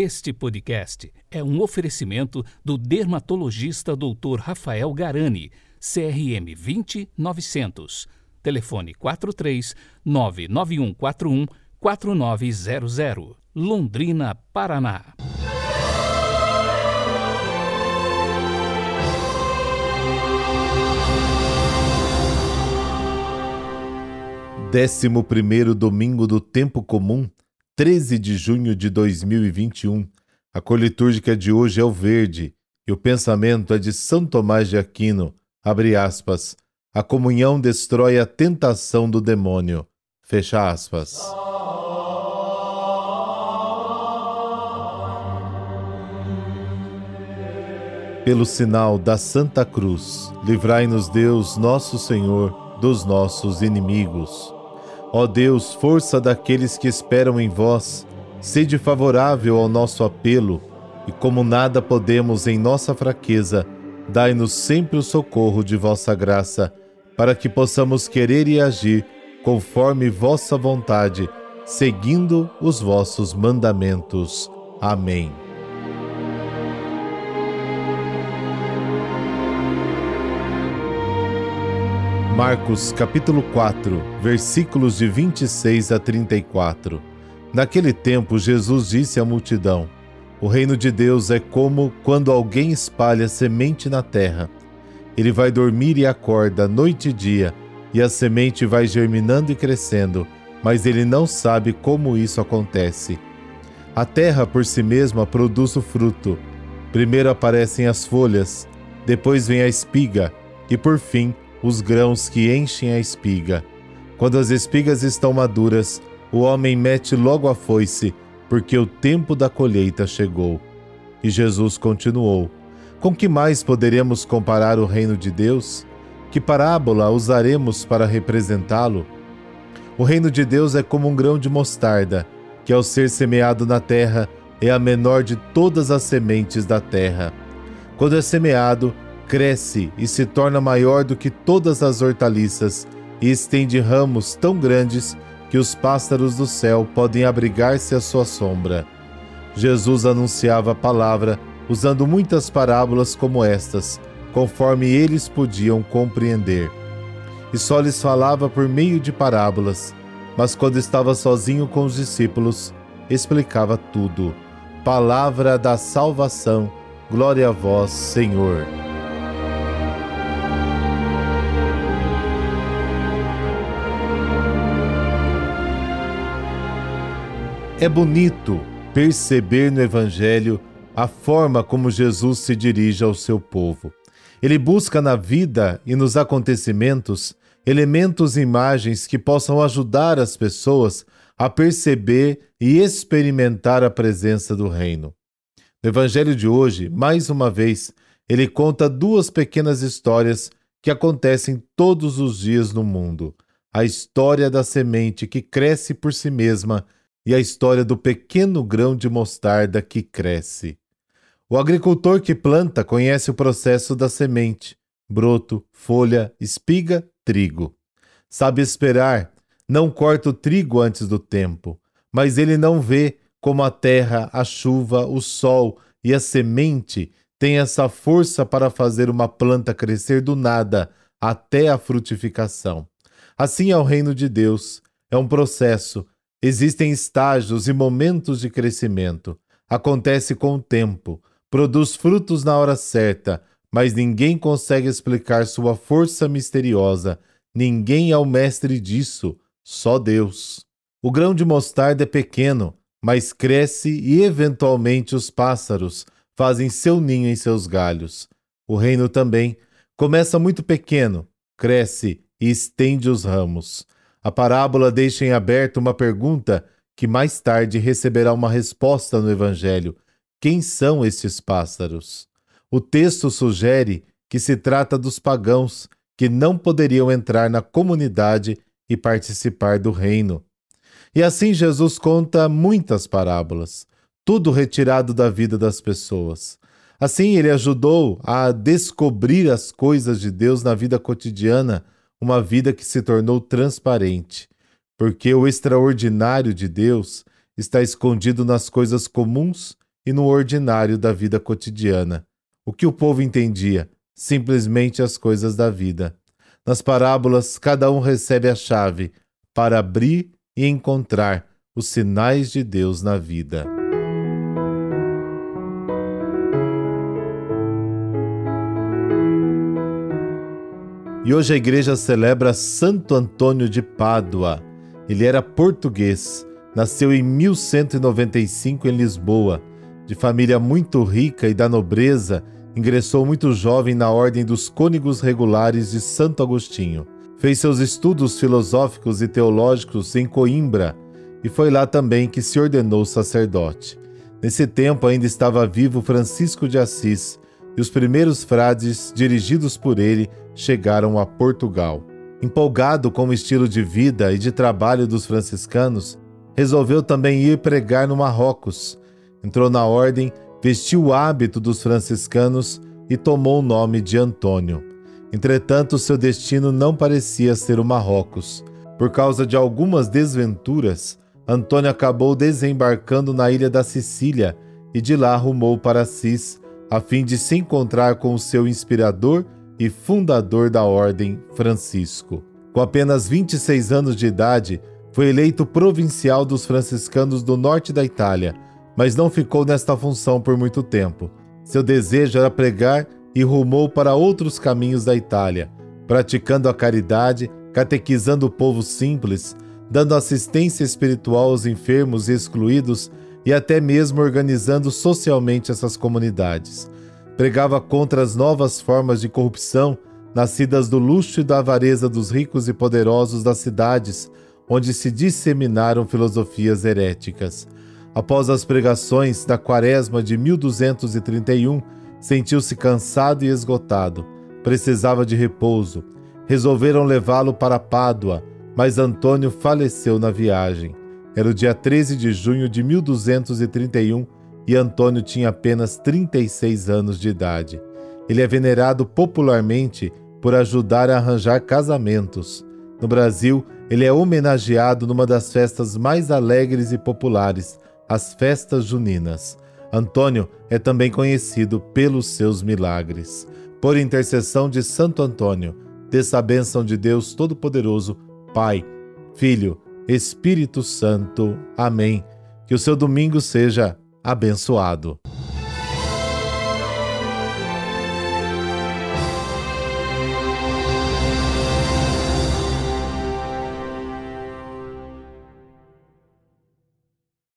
Este podcast é um oferecimento do dermatologista Dr. Rafael Garani, CRM 20900. Telefone 43 99141 4900. Londrina, Paraná. Décimo primeiro domingo do tempo comum 13 de junho de 2021. A cor litúrgica de hoje é o verde e o pensamento é de São Tomás de Aquino. Abre aspas. A comunhão destrói a tentação do demônio. Fecha aspas. Pelo sinal da Santa Cruz, livrai-nos Deus, nosso Senhor, dos nossos inimigos. Ó Deus, força daqueles que esperam em vós, sede favorável ao nosso apelo, e como nada podemos em nossa fraqueza, dai-nos sempre o socorro de vossa graça, para que possamos querer e agir conforme vossa vontade, seguindo os vossos mandamentos. Amém. Marcos capítulo 4, versículos de 26 a 34. Naquele tempo, Jesus disse à multidão: O reino de Deus é como quando alguém espalha semente na terra. Ele vai dormir e acorda noite e dia, e a semente vai germinando e crescendo, mas ele não sabe como isso acontece. A terra por si mesma produz o fruto. Primeiro aparecem as folhas, depois vem a espiga, e por fim, os grãos que enchem a espiga. Quando as espigas estão maduras, o homem mete logo a foice, porque o tempo da colheita chegou. E Jesus continuou: Com que mais poderemos comparar o reino de Deus? Que parábola usaremos para representá-lo? O reino de Deus é como um grão de mostarda, que ao ser semeado na terra é a menor de todas as sementes da terra. Quando é semeado, cresce e se torna maior do que todas as hortaliças e estende ramos tão grandes que os pássaros do céu podem abrigar-se à sua sombra. Jesus anunciava a palavra usando muitas parábolas como estas, conforme eles podiam compreender. E só lhes falava por meio de parábolas, mas quando estava sozinho com os discípulos, explicava tudo. Palavra da salvação, glória a vós, Senhor. É bonito perceber no Evangelho a forma como Jesus se dirige ao seu povo. Ele busca na vida e nos acontecimentos elementos e imagens que possam ajudar as pessoas a perceber e experimentar a presença do Reino. No Evangelho de hoje, mais uma vez, ele conta duas pequenas histórias que acontecem todos os dias no mundo. A história da semente que cresce por si mesma e a história do pequeno grão de mostarda que cresce. O agricultor que planta conhece o processo da semente, broto, folha, espiga, trigo. Sabe esperar, não corta o trigo antes do tempo, mas ele não vê como a terra, a chuva, o sol e a semente têm essa força para fazer uma planta crescer do nada até a frutificação. Assim é o reino de Deus. É um processo Existem estágios e momentos de crescimento. Acontece com o tempo, produz frutos na hora certa, mas ninguém consegue explicar sua força misteriosa. Ninguém é o mestre disso, só Deus. O grão de mostarda é pequeno, mas cresce e eventualmente os pássaros fazem seu ninho em seus galhos. O reino também começa muito pequeno, cresce e estende os ramos. A parábola deixa em aberto uma pergunta que mais tarde receberá uma resposta no Evangelho: quem são estes pássaros? O texto sugere que se trata dos pagãos que não poderiam entrar na comunidade e participar do reino. E assim Jesus conta muitas parábolas, tudo retirado da vida das pessoas. Assim, ele ajudou a descobrir as coisas de Deus na vida cotidiana uma vida que se tornou transparente, porque o extraordinário de Deus está escondido nas coisas comuns e no ordinário da vida cotidiana. O que o povo entendia? Simplesmente as coisas da vida. Nas parábolas, cada um recebe a chave para abrir e encontrar os sinais de Deus na vida. E hoje a igreja celebra Santo Antônio de Pádua. Ele era português, nasceu em 1195 em Lisboa. De família muito rica e da nobreza, ingressou muito jovem na ordem dos cônegos regulares de Santo Agostinho. Fez seus estudos filosóficos e teológicos em Coimbra e foi lá também que se ordenou sacerdote. Nesse tempo ainda estava vivo Francisco de Assis, e os primeiros frades, dirigidos por ele, chegaram a Portugal. Empolgado com o estilo de vida e de trabalho dos franciscanos, resolveu também ir pregar no Marrocos. Entrou na ordem, vestiu o hábito dos franciscanos e tomou o nome de Antônio. Entretanto, seu destino não parecia ser o Marrocos. Por causa de algumas desventuras, Antônio acabou desembarcando na ilha da Sicília e de lá rumou para Assis, a fim de se encontrar com o seu inspirador e fundador da Ordem, Francisco. Com apenas 26 anos de idade, foi eleito provincial dos franciscanos do norte da Itália, mas não ficou nesta função por muito tempo. Seu desejo era pregar e rumou para outros caminhos da Itália, praticando a caridade, catequizando o povo simples, dando assistência espiritual aos enfermos e excluídos e até mesmo organizando socialmente essas comunidades. Pregava contra as novas formas de corrupção nascidas do luxo e da avareza dos ricos e poderosos das cidades, onde se disseminaram filosofias heréticas. Após as pregações da Quaresma de 1231, sentiu-se cansado e esgotado. Precisava de repouso. Resolveram levá-lo para Pádua, mas Antônio faleceu na viagem. Era o dia 13 de junho de 1231 e Antônio tinha apenas 36 anos de idade. Ele é venerado popularmente por ajudar a arranjar casamentos. No Brasil, ele é homenageado numa das festas mais alegres e populares, as festas juninas. Antônio é também conhecido pelos seus milagres. Por intercessão de Santo Antônio, dessa bênção de Deus Todo-Poderoso, Pai, Filho, Espírito Santo. Amém. Que o seu domingo seja abençoado.